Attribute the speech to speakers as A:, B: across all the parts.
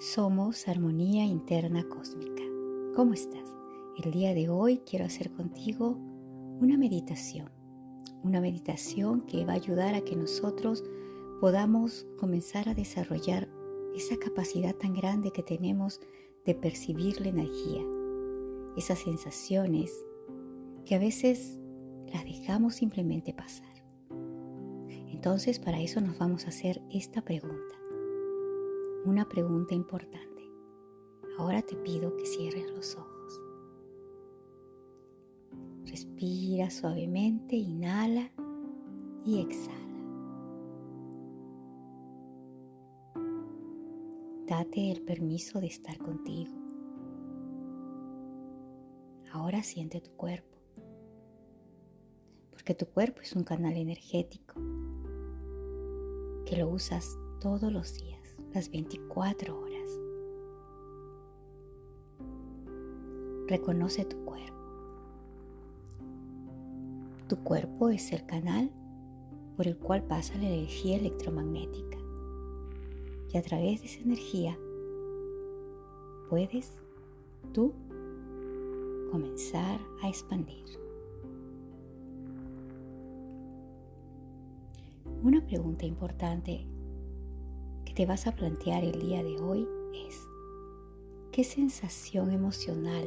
A: Somos armonía interna cósmica. ¿Cómo estás? El día de hoy quiero hacer contigo una meditación. Una meditación que va a ayudar a que nosotros podamos comenzar a desarrollar esa capacidad tan grande que tenemos de percibir la energía. Esas sensaciones que a veces las dejamos simplemente pasar. Entonces para eso nos vamos a hacer esta pregunta una pregunta importante. Ahora te pido que cierres los ojos. Respira suavemente, inhala y exhala. Date el permiso de estar contigo. Ahora siente tu cuerpo, porque tu cuerpo es un canal energético que lo usas todos los días las 24 horas. Reconoce tu cuerpo. Tu cuerpo es el canal por el cual pasa la energía electromagnética. Y a través de esa energía puedes tú comenzar a expandir. Una pregunta importante te vas a plantear el día de hoy es, ¿qué sensación emocional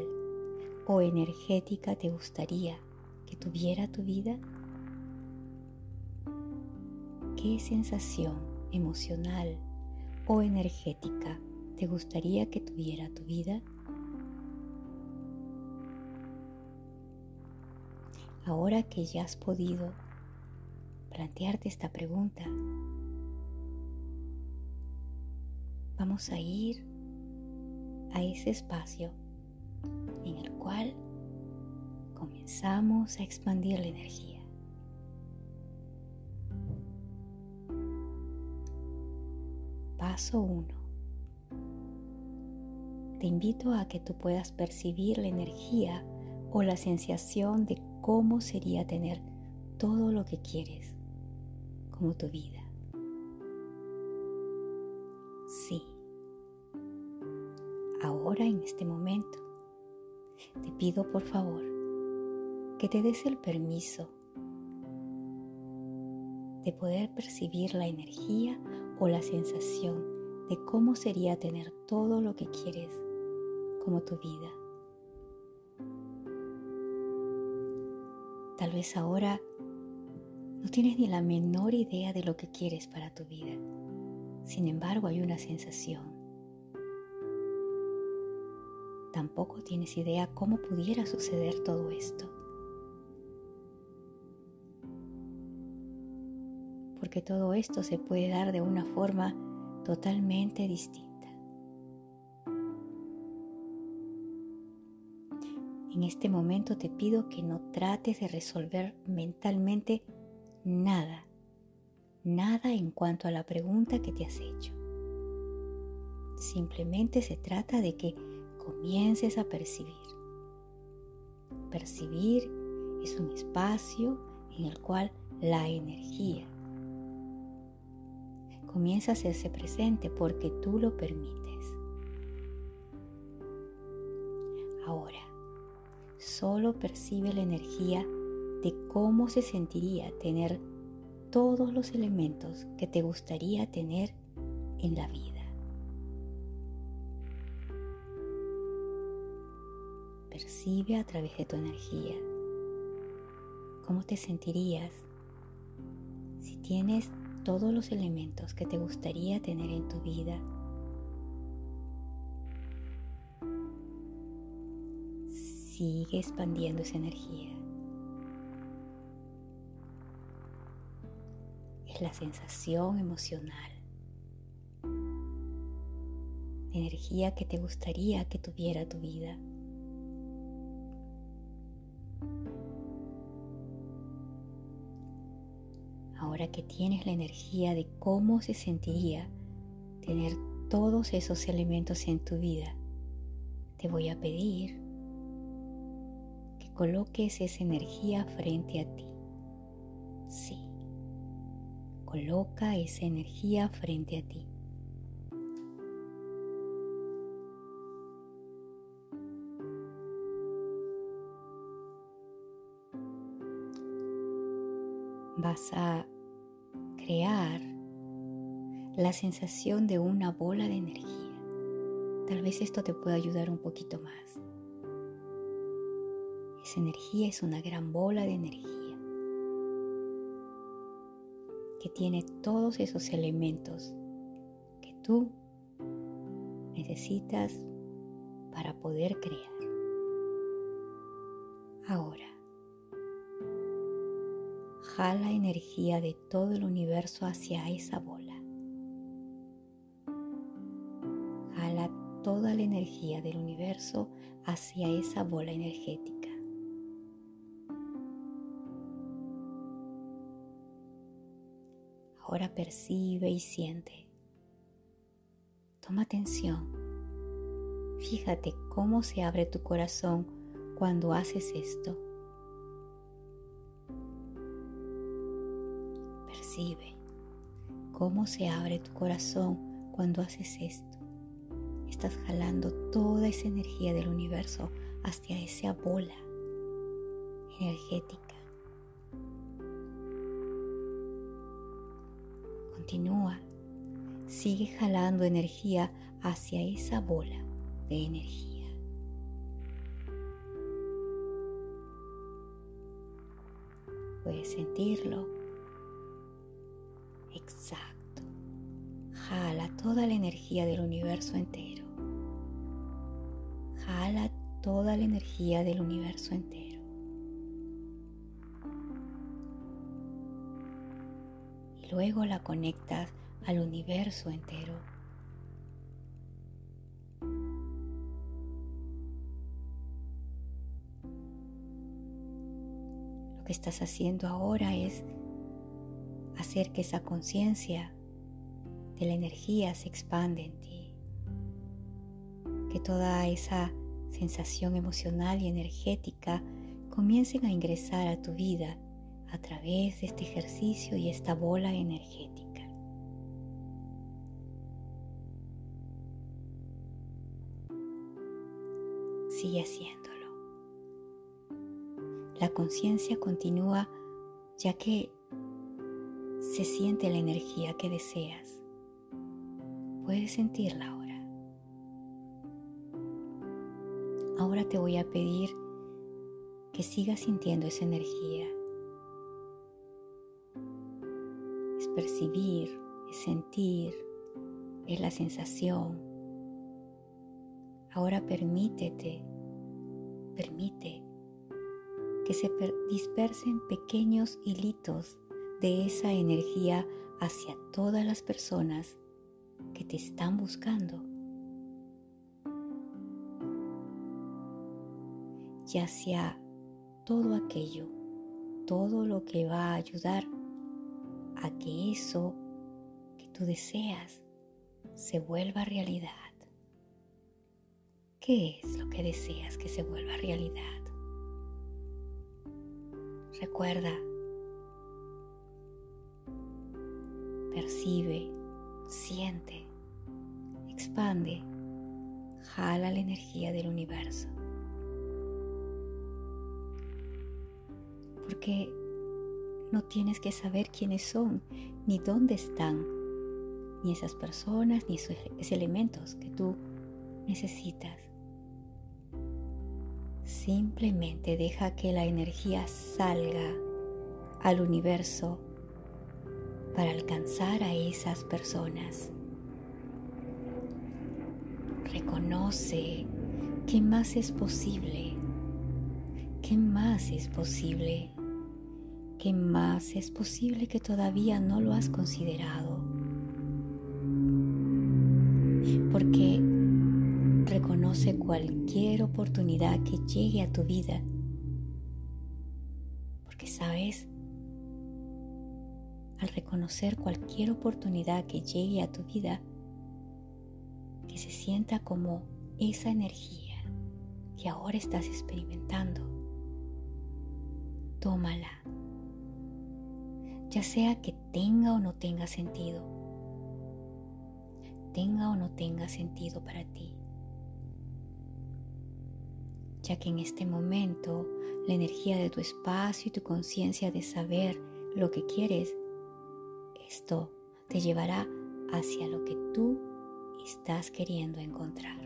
A: o energética te gustaría que tuviera tu vida? ¿Qué sensación emocional o energética te gustaría que tuviera tu vida? Ahora que ya has podido plantearte esta pregunta, vamos a ir a ese espacio en el cual comenzamos a expandir la energía. Paso 1. Te invito a que tú puedas percibir la energía o la sensación de cómo sería tener todo lo que quieres como tu vida. Ahora en este momento, te pido por favor que te des el permiso de poder percibir la energía o la sensación de cómo sería tener todo lo que quieres como tu vida. Tal vez ahora no tienes ni la menor idea de lo que quieres para tu vida. Sin embargo, hay una sensación tampoco tienes idea cómo pudiera suceder todo esto. Porque todo esto se puede dar de una forma totalmente distinta. En este momento te pido que no trates de resolver mentalmente nada, nada en cuanto a la pregunta que te has hecho. Simplemente se trata de que comiences a percibir. Percibir es un espacio en el cual la energía comienza a hacerse presente porque tú lo permites. Ahora, solo percibe la energía de cómo se sentiría tener todos los elementos que te gustaría tener en la vida. Percibe a través de tu energía cómo te sentirías si tienes todos los elementos que te gustaría tener en tu vida. Sigue expandiendo esa energía. Es la sensación emocional. energía que te gustaría que tuviera tu vida. que tienes la energía de cómo se sentiría tener todos esos elementos en tu vida, te voy a pedir que coloques esa energía frente a ti. Sí, coloca esa energía frente a ti. vas a crear la sensación de una bola de energía. Tal vez esto te pueda ayudar un poquito más. Esa energía es una gran bola de energía que tiene todos esos elementos que tú necesitas para poder crear. Ahora, jala energía de todo el universo hacia esa bola. Jala toda la energía del universo hacia esa bola energética. Ahora percibe y siente. Toma atención. Fíjate cómo se abre tu corazón cuando haces esto. Percibe cómo se abre tu corazón cuando haces esto. Estás jalando toda esa energía del universo hacia esa bola energética. Continúa, sigue jalando energía hacia esa bola de energía. Puedes sentirlo Exacto. Jala toda la energía del universo entero. Jala toda la energía del universo entero. Y luego la conectas al universo entero. Lo que estás haciendo ahora es hacer que esa conciencia de la energía se expande en ti, que toda esa sensación emocional y energética comiencen a ingresar a tu vida a través de este ejercicio y esta bola energética. Sigue haciéndolo. La conciencia continúa ya que se siente la energía que deseas. Puedes sentirla ahora. Ahora te voy a pedir que sigas sintiendo esa energía. Es percibir, es sentir, es la sensación. Ahora permítete, permite que se dispersen pequeños hilitos de esa energía hacia todas las personas que te están buscando. Y hacia todo aquello, todo lo que va a ayudar a que eso que tú deseas se vuelva realidad. ¿Qué es lo que deseas que se vuelva realidad? Recuerda percibe, siente, expande, jala la energía del universo. Porque no tienes que saber quiénes son, ni dónde están, ni esas personas, ni esos elementos que tú necesitas. Simplemente deja que la energía salga al universo para alcanzar a esas personas. Reconoce qué más es posible, qué más es posible, qué más es posible que todavía no lo has considerado. Porque reconoce cualquier oportunidad que llegue a tu vida. Porque sabes al reconocer cualquier oportunidad que llegue a tu vida, que se sienta como esa energía que ahora estás experimentando. Tómala, ya sea que tenga o no tenga sentido, tenga o no tenga sentido para ti, ya que en este momento la energía de tu espacio y tu conciencia de saber lo que quieres, esto te llevará hacia lo que tú estás queriendo encontrar.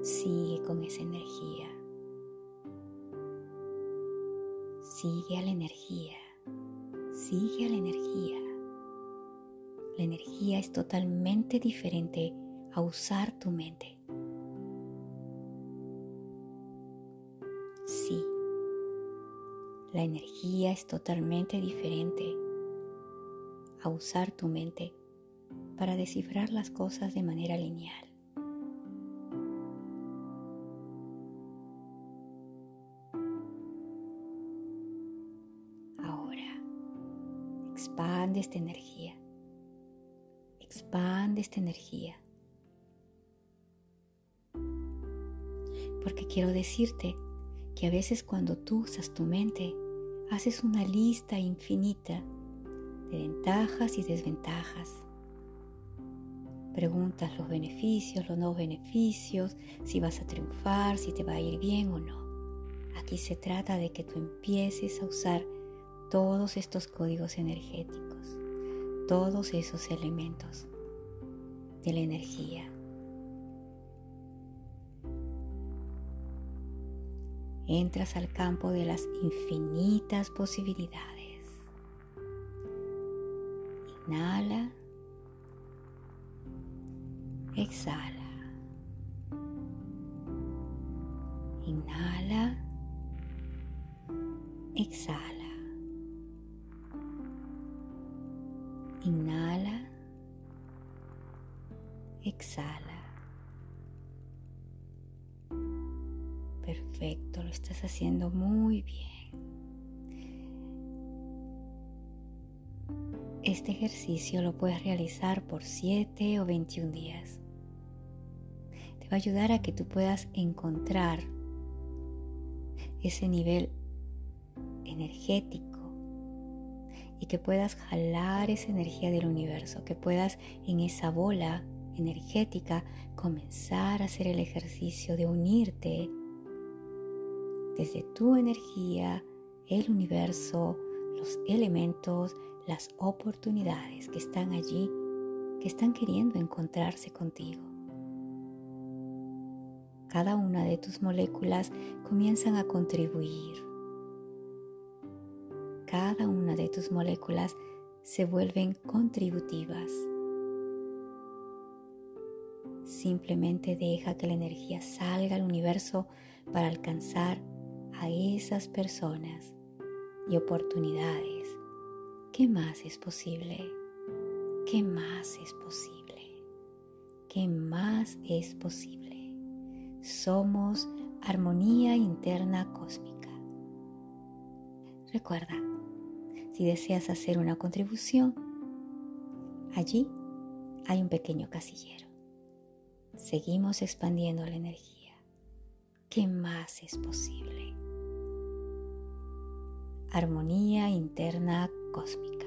A: Sigue con esa energía. Sigue a la energía. Sigue a la energía. La energía es totalmente diferente a usar tu mente. La energía es totalmente diferente a usar tu mente para descifrar las cosas de manera lineal. Ahora, expande esta energía. Expande esta energía. Porque quiero decirte que a veces cuando tú usas tu mente, haces una lista infinita de ventajas y desventajas. Preguntas los beneficios, los no beneficios, si vas a triunfar, si te va a ir bien o no. Aquí se trata de que tú empieces a usar todos estos códigos energéticos, todos esos elementos de la energía. Entras al campo de las infinitas posibilidades. Inhala. Exhala. Inhala. Exhala. Inhala. Exhala. Perfecto, lo estás haciendo muy bien. Este ejercicio lo puedes realizar por 7 o 21 días. Te va a ayudar a que tú puedas encontrar ese nivel energético y que puedas jalar esa energía del universo, que puedas en esa bola energética comenzar a hacer el ejercicio de unirte desde tu energía, el universo, los elementos, las oportunidades que están allí, que están queriendo encontrarse contigo. Cada una de tus moléculas comienzan a contribuir. Cada una de tus moléculas se vuelven contributivas. Simplemente deja que la energía salga al universo para alcanzar a esas personas y oportunidades ¿Qué más es posible? ¿Qué más es posible? ¿Qué más es posible? Somos armonía interna cósmica. Recuerda, si deseas hacer una contribución, allí hay un pequeño casillero. Seguimos expandiendo la energía. ¿Qué más es posible? Armonía interna cósmica.